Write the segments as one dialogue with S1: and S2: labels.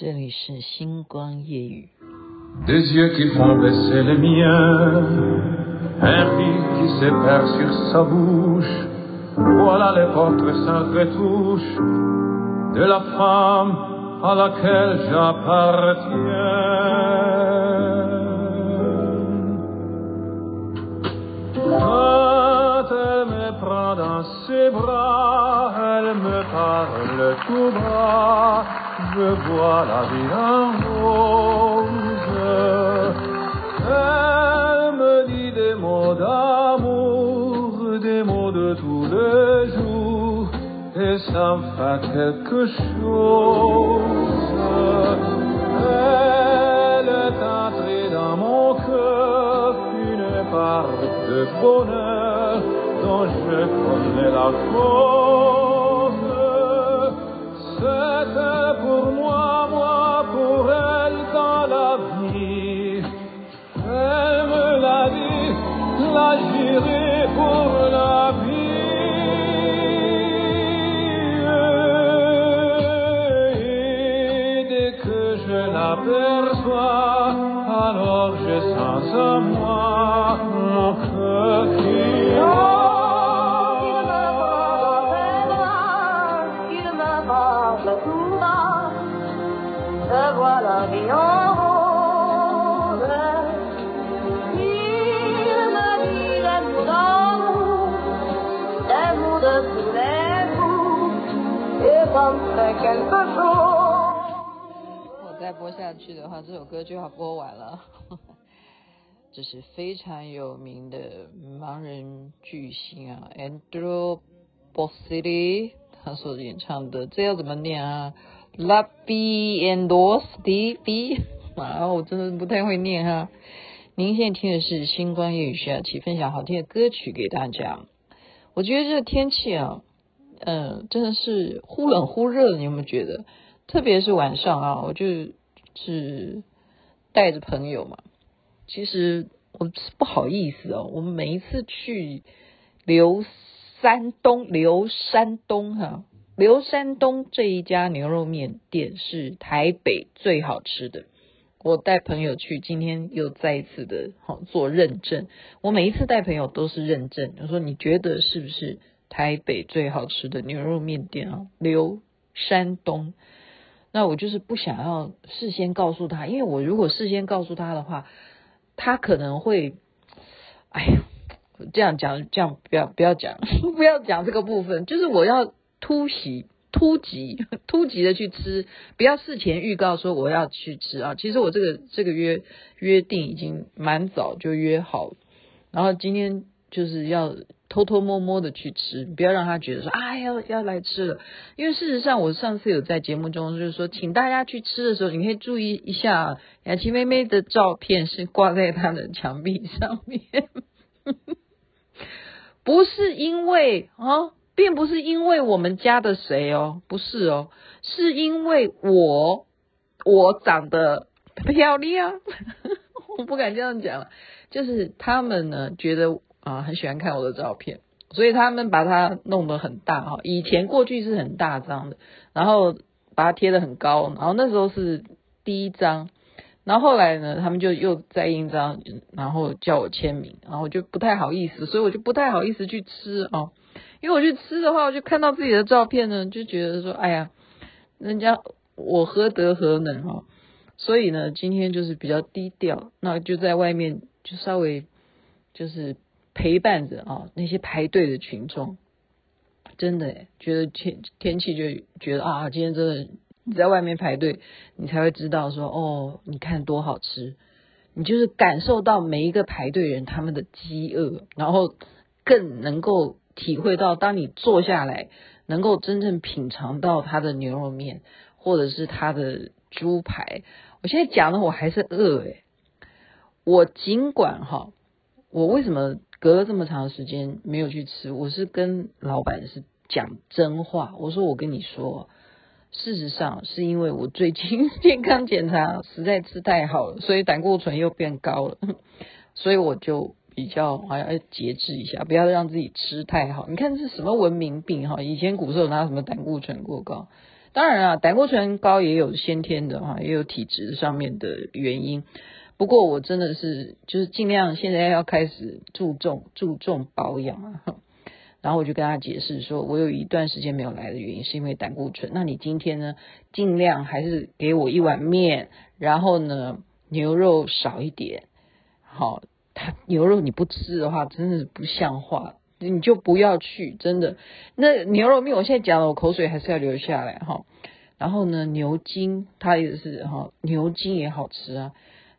S1: 这里是星光夜 je vois la
S2: ville en rose. Elle me dit des mots d'amour, des mots de tous les jours, et ça me fait quelque chose. Elle est entrée dans mon cœur, une part de bonheur dont je connais la cause. je l'aperçois, alors je sens en moi mon cœur qui oh, il me
S3: parle, il me parle tout bas, je vois la vie en rose. Il me dit des mots d'amour, des mots de tous les coups, et comme fait quelque
S1: 播下去的话，这首歌就要播完了。这是非常有名的盲人巨星啊，Andrew Bocelli 他所演唱的，这要怎么念啊？La vie en rose de vie 啊，我真的不太会念哈。您现在听的是星光夜语，徐雅琪分享好听的歌曲给大家。我觉得这个天气啊。嗯，真的是忽冷忽热，你有没有觉得？特别是晚上啊，我就是带着朋友嘛。其实我是不好意思哦，我们每一次去刘山东，刘山东哈，刘山东这一家牛肉面店是台北最好吃的。我带朋友去，今天又再一次的好做认证。我每一次带朋友都是认证，我说你觉得是不是？台北最好吃的牛肉面店啊，刘山东。那我就是不想要事先告诉他，因为我如果事先告诉他的话，他可能会，哎呀，这样讲，这样不要不要讲，不要讲这个部分。就是我要突袭、突击、突击的去吃，不要事前预告说我要去吃啊。其实我这个这个约约定已经蛮早就约好，然后今天就是要。偷偷摸摸的去吃，不要让他觉得说啊要要来吃了。因为事实上，我上次有在节目中就是说，请大家去吃的时候，你可以注意一下雅琪妹妹的照片是挂在她的墙壁上面，不是因为啊，并不是因为我们家的谁哦，不是哦，是因为我我长得漂亮，我不敢这样讲了，就是他们呢觉得。啊，很喜欢看我的照片，所以他们把它弄得很大哈。以前过去是很大张的，然后把它贴得很高，然后那时候是第一张，然后后来呢，他们就又再印张，然后叫我签名，然后就不太好意思，所以我就不太好意思去吃哦，因为我去吃的话，我就看到自己的照片呢，就觉得说，哎呀，人家我何德何能哈，所以呢，今天就是比较低调，那就在外面就稍微就是。陪伴着啊那些排队的群众，真的诶觉得天天气就觉得啊，今天真的你在外面排队，你才会知道说哦，你看多好吃，你就是感受到每一个排队人他们的饥饿，然后更能够体会到，当你坐下来，能够真正品尝到他的牛肉面或者是他的猪排。我现在讲的我还是饿诶，我尽管哈，我为什么？隔了这么长时间没有去吃，我是跟老板是讲真话。我说我跟你说，事实上是因为我最近 健康检查实在吃太好了，所以胆固醇又变高了，所以我就比较还要节制一下，不要让自己吃太好。你看这是什么文明病哈？以前古时候哪有什么胆固醇过高？当然啊，胆固醇高也有先天的哈，也有体质上面的原因。不过我真的是就是尽量现在要开始注重注重保养啊。然后我就跟他解释说，我有一段时间没有来的原因是因为胆固醇。那你今天呢，尽量还是给我一碗面，然后呢，牛肉少一点。好，他牛肉你不吃的话，真的是不像话。你就不要去，真的。那牛肉面，我现在讲了，我口水还是要流下来哈。然后呢，牛筋它也是哈，牛筋也好吃啊。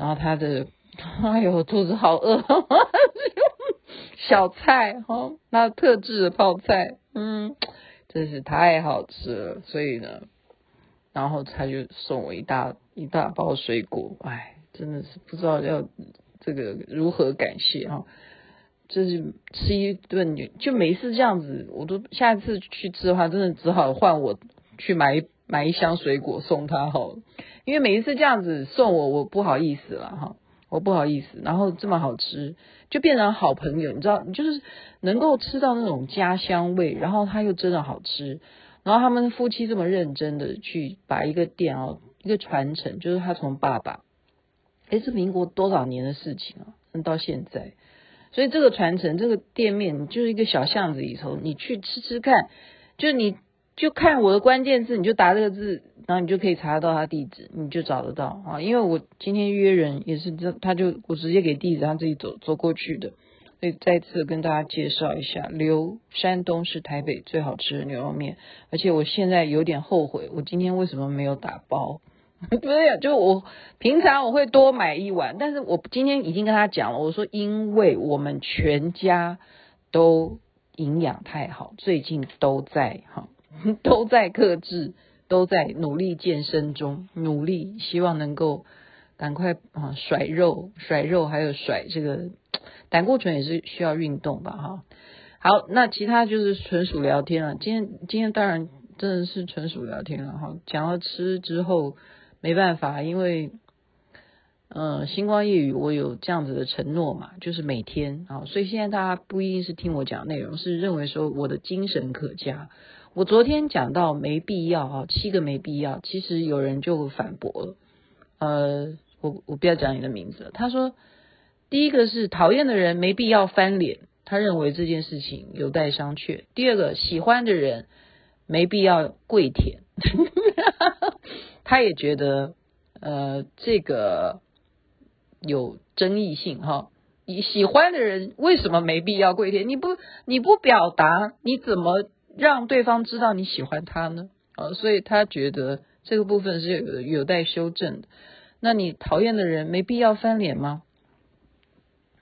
S1: 然后他的，哎呦，肚子好饿。小菜哈，那特制的泡菜，嗯，真是太好吃了。所以呢，然后他就送我一大一大包水果，哎，真的是不知道要这个如何感谢哈。就是吃一顿，就每一次这样子，我都下次去吃的话，真的只好换我去买买一箱水果送他好了，因为每一次这样子送我，我不好意思了哈，我不好意思。然后这么好吃，就变成好朋友，你知道，你就是能够吃到那种家乡味，然后他又真的好吃，然后他们夫妻这么认真的去把一个店哦，一个传承，就是他从爸爸，诶，是民国多少年的事情啊，到现在。所以这个传承，这个店面就是一个小巷子里头，你去吃吃看，就你就看我的关键字，你就答这个字，然后你就可以查得到他地址，你就找得到啊。因为我今天约人也是这，他就我直接给地址，他自己走走过去的。所以再次跟大家介绍一下，刘山东是台北最好吃的牛肉面，而且我现在有点后悔，我今天为什么没有打包？对呀，就我平常我会多买一碗，但是我今天已经跟他讲了，我说因为我们全家都营养太好，最近都在哈，都在克制，都在努力健身中，努力希望能够赶快啊甩肉甩肉，还有甩这个 胆固醇也是需要运动吧哈。好，那其他就是纯属聊天了。今天今天当然真的是纯属聊天了哈，讲到吃之后。没办法，因为，呃，星光夜语我有这样子的承诺嘛，就是每天啊，所以现在大家不一定是听我讲内容，是认为说我的精神可嘉。我昨天讲到没必要啊，七个没必要，其实有人就反驳了，呃，我我不要讲你的名字了。他说，第一个是讨厌的人没必要翻脸，他认为这件事情有待商榷。第二个，喜欢的人没必要跪舔。他也觉得，呃，这个有争议性哈。你喜欢的人为什么没必要跪舔？你不你不表达，你怎么让对方知道你喜欢他呢？啊，所以他觉得这个部分是有有待修正的。那你讨厌的人没必要翻脸吗？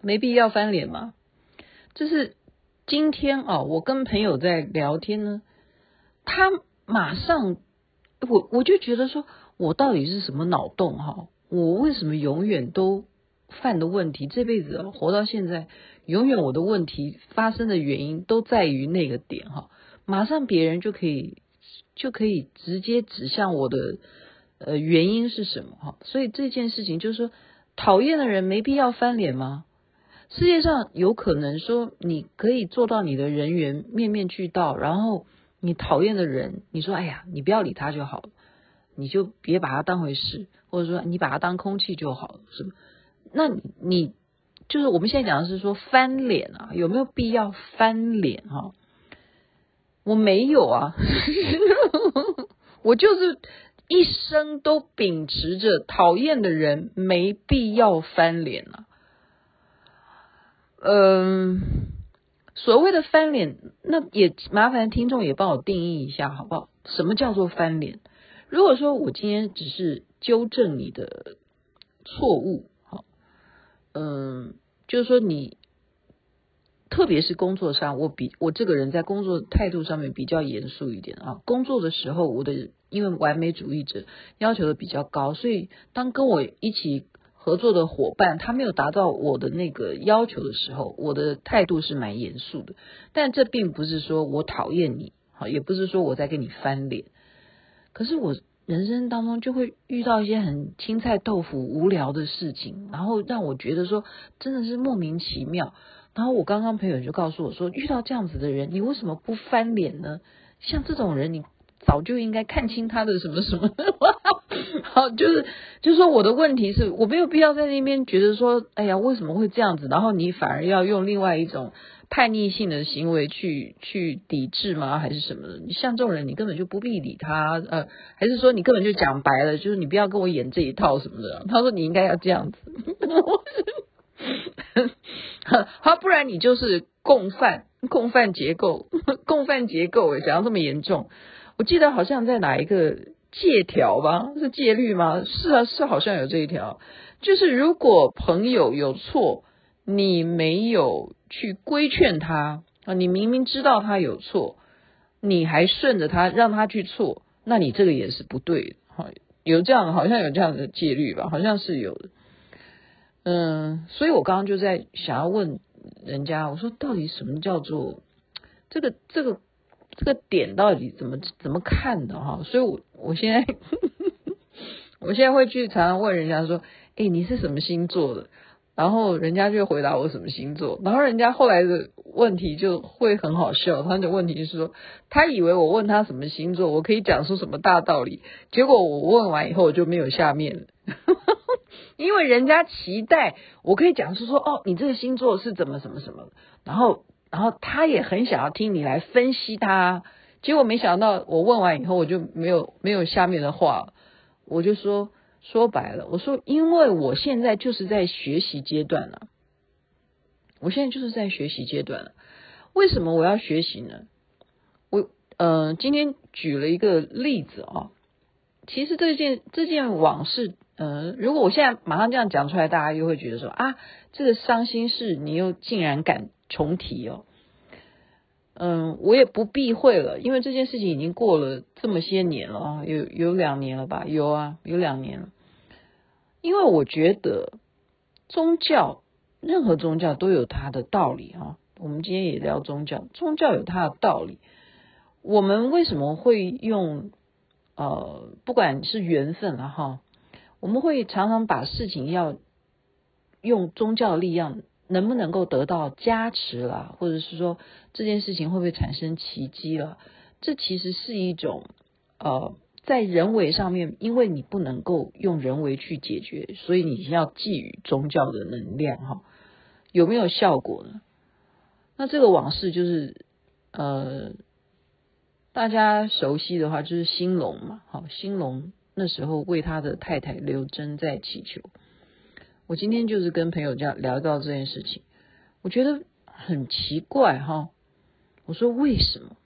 S1: 没必要翻脸吗？这是今天啊，我跟朋友在聊天呢，他马上。我我就觉得说，我到底是什么脑洞哈？我为什么永远都犯的问题？这辈子活到现在，永远我的问题发生的原因都在于那个点哈。马上别人就可以就可以直接指向我的呃原因是什么哈？所以这件事情就是说，讨厌的人没必要翻脸吗？世界上有可能说你可以做到你的人缘面面俱到，然后。你讨厌的人，你说哎呀，你不要理他就好了，你就别把他当回事，或者说你把他当空气就好了，是吧？那你就是我们现在讲的是说翻脸啊，有没有必要翻脸哈？我没有啊，我就是一生都秉持着讨厌的人没必要翻脸啊，嗯。所谓的翻脸，那也麻烦听众也帮我定义一下好不好？什么叫做翻脸？如果说我今天只是纠正你的错误，好，嗯，就是说你，特别是工作上，我比我这个人在工作态度上面比较严肃一点啊。工作的时候，我的因为完美主义者要求的比较高，所以当跟我一起。合作的伙伴，他没有达到我的那个要求的时候，我的态度是蛮严肃的。但这并不是说我讨厌你，好，也不是说我在跟你翻脸。可是我人生当中就会遇到一些很青菜豆腐、无聊的事情，然后让我觉得说真的是莫名其妙。然后我刚刚朋友就告诉我说，遇到这样子的人，你为什么不翻脸呢？像这种人，你早就应该看清他的什么什么。好，就是就是说我的问题是我没有必要在那边觉得说，哎呀，为什么会这样子？然后你反而要用另外一种叛逆性的行为去去抵制吗？还是什么的？你像这种人，你根本就不必理他。呃，还是说你根本就讲白了，就是你不要跟我演这一套什么的。他说你应该要这样子。好，不然你就是共犯，共犯结构，共犯结构，诶，讲到这么严重，我记得好像在哪一个戒条吧？是戒律吗？是啊，是好像有这一条，就是如果朋友有错，你没有去规劝他啊，你明明知道他有错，你还顺着他让他去错，那你这个也是不对的。好，有这样，好像有这样的戒律吧？好像是有的。嗯，所以我刚刚就在想要问人家，我说到底什么叫做这个这个这个点到底怎么怎么看的哈？所以我我现在 我现在会去常常问人家说，哎，你是什么星座的？然后人家就回答我什么星座，然后人家后来的问题就会很好笑，他的问题是说，他以为我问他什么星座，我可以讲出什么大道理，结果我问完以后我就没有下面了。因为人家期待我可以讲述说，哦，你这个星座是怎么什么什么，然后，然后他也很想要听你来分析他，结果没想到我问完以后，我就没有没有下面的话，我就说说白了，我说因为我现在就是在学习阶段了，我现在就是在学习阶段，为什么我要学习呢？我呃今天举了一个例子啊，其实这件这件往事。嗯，如果我现在马上这样讲出来，大家又会觉得说啊，这个伤心事你又竟然敢重提哦。嗯，我也不避讳了，因为这件事情已经过了这么些年了啊，有有两年了吧？有啊，有两年了。因为我觉得宗教，任何宗教都有它的道理啊。我们今天也聊宗教，宗教有它的道理。我们为什么会用呃，不管是缘分了哈？我们会常常把事情要用宗教力量，能不能够得到加持了，或者是说这件事情会不会产生奇迹了？这其实是一种呃，在人为上面，因为你不能够用人为去解决，所以你要寄予宗教的能量哈，有没有效果呢？那这个往事就是呃，大家熟悉的话就是兴隆嘛，好，兴隆。那时候为他的太太刘真在祈求。我今天就是跟朋友这样聊到这件事情，我觉得很奇怪哈。我说为什么？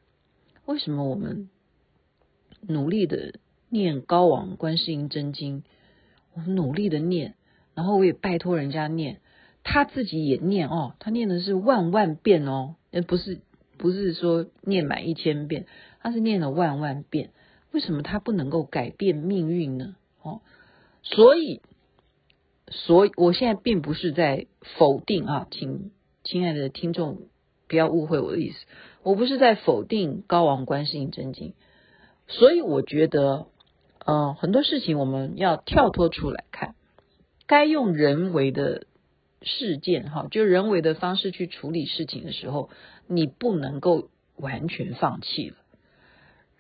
S1: 为什么我们努力的念高王观世音真经，我们努力的念，然后我也拜托人家念，他自己也念哦，他念的是万万遍哦，不是不是说念满一千遍，他是念了万万遍。为什么他不能够改变命运呢？哦，所以，所以我现在并不是在否定啊，请亲爱的听众不要误会我的意思，我不是在否定高王观世音真经，所以我觉得，呃，很多事情我们要跳脱出来看，该用人为的事件哈，就人为的方式去处理事情的时候，你不能够完全放弃了，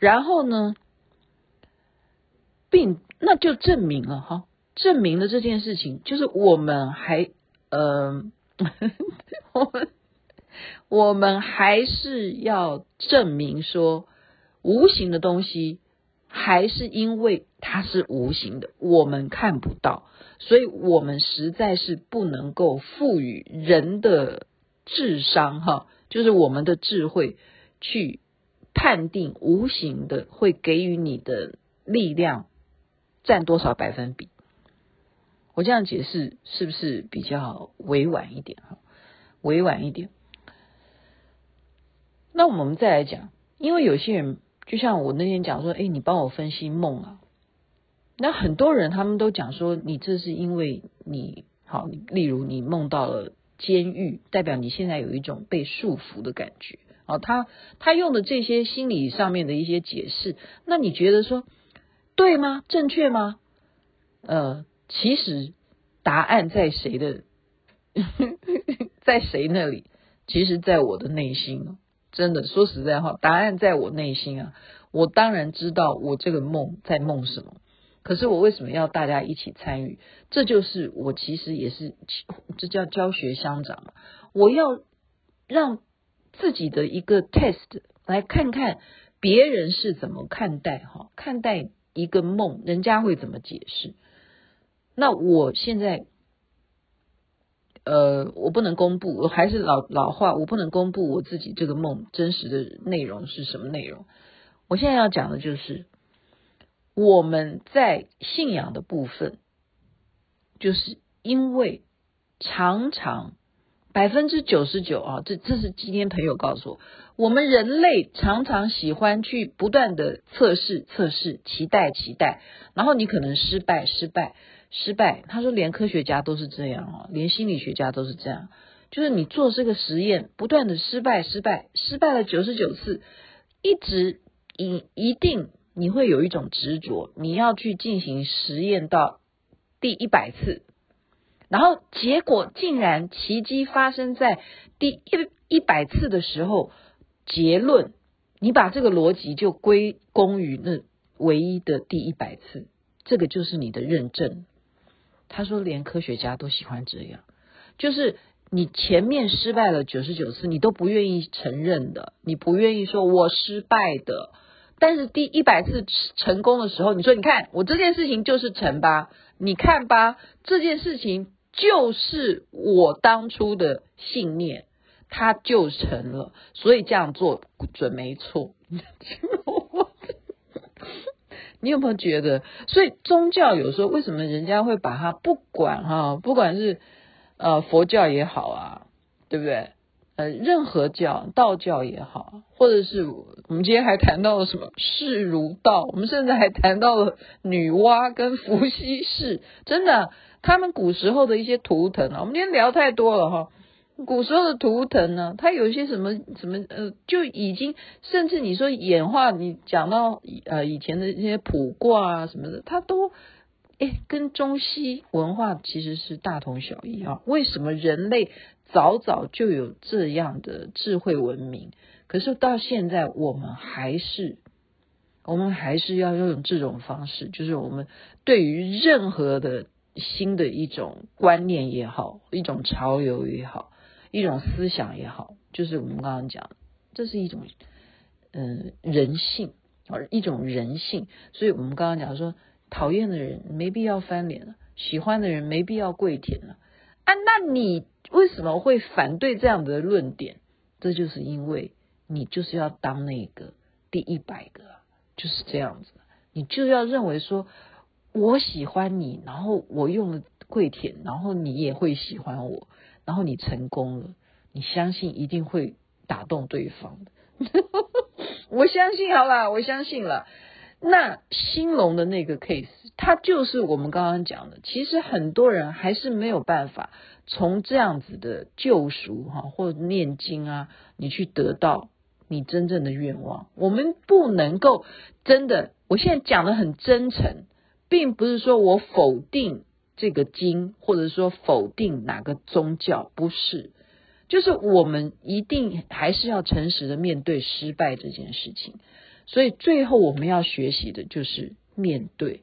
S1: 然后呢？并那就证明了哈，证明了这件事情，就是我们还呃，我们我们还是要证明说，无形的东西还是因为它是无形的，我们看不到，所以我们实在是不能够赋予人的智商哈，就是我们的智慧去判定无形的会给予你的力量。占多少百分比？我这样解释是不是比较委婉一点？哈，委婉一点。那我们再来讲，因为有些人就像我那天讲说，哎，你帮我分析梦啊。那很多人他们都讲说，你这是因为你好，例如你梦到了监狱，代表你现在有一种被束缚的感觉。哦，他他用的这些心理上面的一些解释，那你觉得说？对吗？正确吗？呃，其实答案在谁的，在谁那里？其实，在我的内心，真的说实在话，答案在我内心啊。我当然知道我这个梦在梦什么，可是我为什么要大家一起参与？这就是我其实也是，这叫教学相长。我要让自己的一个 test 来看看别人是怎么看待哈，看待一个梦，人家会怎么解释？那我现在。呃，我不能公布，我还是老老话，我不能公布我自己这个梦真实的内容是什么内容。我现在要讲的就是我们在信仰的部分，就是因为常常百分之九十九啊，这这是今天朋友告诉我，我们人类常常喜欢去不断的测试测试，期待期待，然后你可能失败失败。失败，他说连科学家都是这样哦，连心理学家都是这样，就是你做这个实验，不断的失败，失败，失败了九十九次，一直一一定你会有一种执着，你要去进行实验到第一百次，然后结果竟然奇迹发生在第一一百次的时候，结论你把这个逻辑就归功于那唯一的第一百次，这个就是你的认证。他说：“连科学家都喜欢这样，就是你前面失败了九十九次，你都不愿意承认的，你不愿意说我失败的。但是第一百次成功的时候，你说你看我这件事情就是成吧，你看吧，这件事情就是我当初的信念，它就成了，所以这样做准没错。”你有没有觉得？所以宗教有时候为什么人家会把它不管哈，不管是呃佛教也好啊，对不对？呃，任何教，道教也好，或者是我们今天还谈到了什么释如道，我们甚至还谈到了女娲跟伏羲氏，真的，他们古时候的一些图腾啊，我们今天聊太多了哈。古时候的图腾呢，它有一些什么什么呃，就已经甚至你说演化，你讲到呃以前的一些卜卦啊什么的，它都诶跟中西文化其实是大同小异啊。为什么人类早早就有这样的智慧文明，可是到现在我们还是我们还是要用这种方式，就是我们对于任何的新的一种观念也好，一种潮流也好。一种思想也好，就是我们刚刚讲，这是一种嗯人性啊，一种人性。所以我们刚刚讲说，讨厌的人没必要翻脸了，喜欢的人没必要跪舔了啊。那你为什么会反对这样的论点？这就是因为你就是要当那个第一百个，就是这样子。你就要认为说，我喜欢你，然后我用了跪舔，然后你也会喜欢我。然后你成功了，你相信一定会打动对方的。我相信好了，我相信了。那兴隆的那个 case，它就是我们刚刚讲的。其实很多人还是没有办法从这样子的救赎哈，或念经啊，你去得到你真正的愿望。我们不能够真的，我现在讲的很真诚，并不是说我否定。这个经，或者说否定哪个宗教，不是，就是我们一定还是要诚实的面对失败这件事情。所以最后我们要学习的就是面对。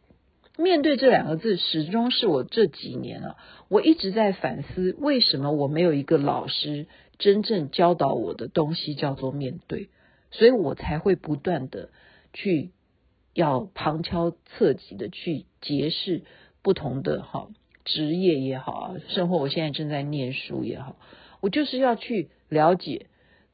S1: 面对这两个字，始终是我这几年啊，我一直在反思，为什么我没有一个老师真正教导我的东西叫做面对，所以我才会不断的去要旁敲侧击的去结识。不同的哈职业也好啊，生活我现在正在念书也好，我就是要去了解，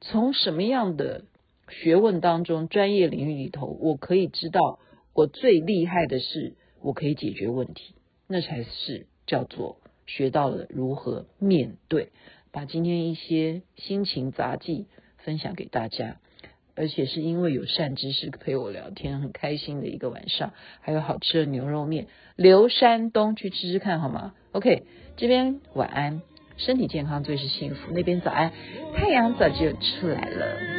S1: 从什么样的学问当中、专业领域里头，我可以知道我最厉害的是，我可以解决问题，那才是叫做学到了如何面对。把今天一些心情杂记分享给大家。而且是因为有善知识陪我聊天，很开心的一个晚上，还有好吃的牛肉面。刘山东去吃吃看好吗？OK，这边晚安，身体健康最是幸福。那边早安，太阳早就出来了。